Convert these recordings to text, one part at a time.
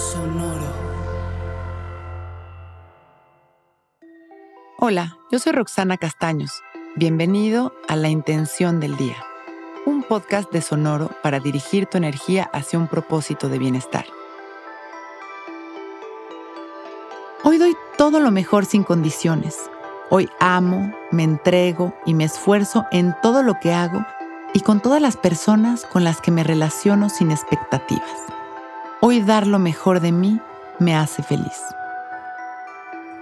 Sonoro. Hola, yo soy Roxana Castaños. Bienvenido a La Intención del Día, un podcast de Sonoro para dirigir tu energía hacia un propósito de bienestar. Hoy doy todo lo mejor sin condiciones. Hoy amo, me entrego y me esfuerzo en todo lo que hago y con todas las personas con las que me relaciono sin expectativas. Hoy dar lo mejor de mí me hace feliz.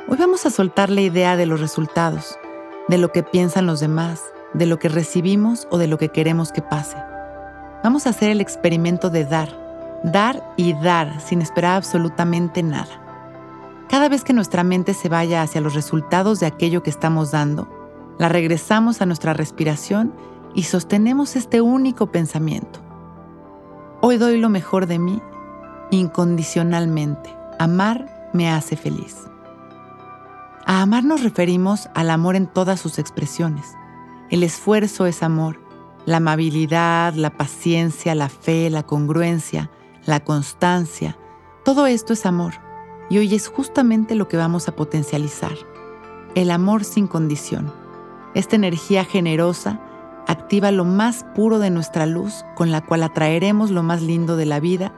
Hoy vamos a soltar la idea de los resultados, de lo que piensan los demás, de lo que recibimos o de lo que queremos que pase. Vamos a hacer el experimento de dar, dar y dar sin esperar absolutamente nada. Cada vez que nuestra mente se vaya hacia los resultados de aquello que estamos dando, la regresamos a nuestra respiración y sostenemos este único pensamiento. Hoy doy lo mejor de mí incondicionalmente. Amar me hace feliz. A amar nos referimos al amor en todas sus expresiones. El esfuerzo es amor, la amabilidad, la paciencia, la fe, la congruencia, la constancia, todo esto es amor. Y hoy es justamente lo que vamos a potencializar. El amor sin condición. Esta energía generosa activa lo más puro de nuestra luz con la cual atraeremos lo más lindo de la vida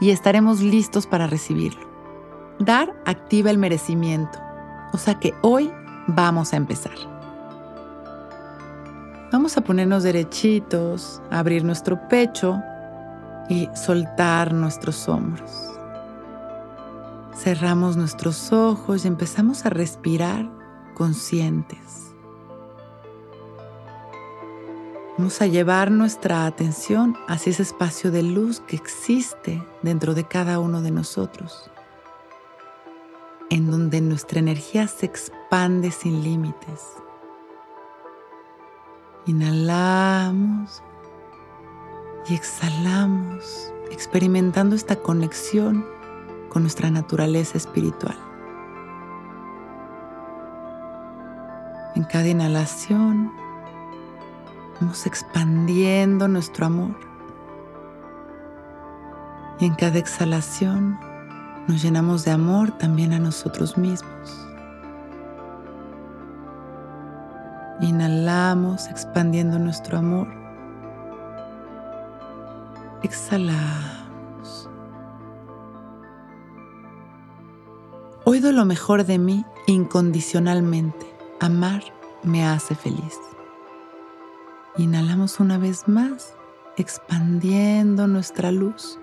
y estaremos listos para recibirlo. Dar activa el merecimiento, o sea que hoy vamos a empezar. Vamos a ponernos derechitos, abrir nuestro pecho y soltar nuestros hombros. Cerramos nuestros ojos y empezamos a respirar conscientes. Vamos a llevar nuestra atención hacia ese espacio de luz que existe dentro de cada uno de nosotros, en donde nuestra energía se expande sin límites. Inhalamos y exhalamos, experimentando esta conexión con nuestra naturaleza espiritual. En cada inhalación, Vamos expandiendo nuestro amor. Y en cada exhalación nos llenamos de amor también a nosotros mismos. Inhalamos expandiendo nuestro amor. Exhalamos. Hoy doy lo mejor de mí incondicionalmente. Amar me hace feliz. Inhalamos una vez más, expandiendo nuestra luz.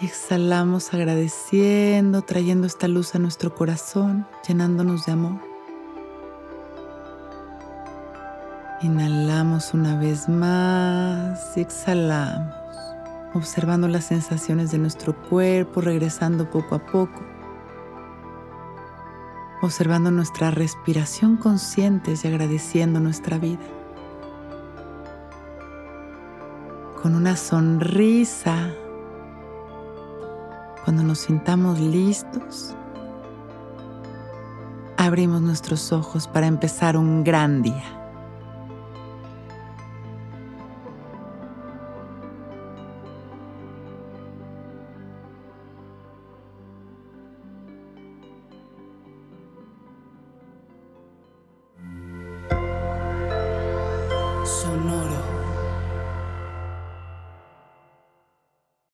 Y exhalamos agradeciendo, trayendo esta luz a nuestro corazón, llenándonos de amor. Inhalamos una vez más y exhalamos, observando las sensaciones de nuestro cuerpo, regresando poco a poco observando nuestra respiración conscientes y agradeciendo nuestra vida. Con una sonrisa, cuando nos sintamos listos, abrimos nuestros ojos para empezar un gran día.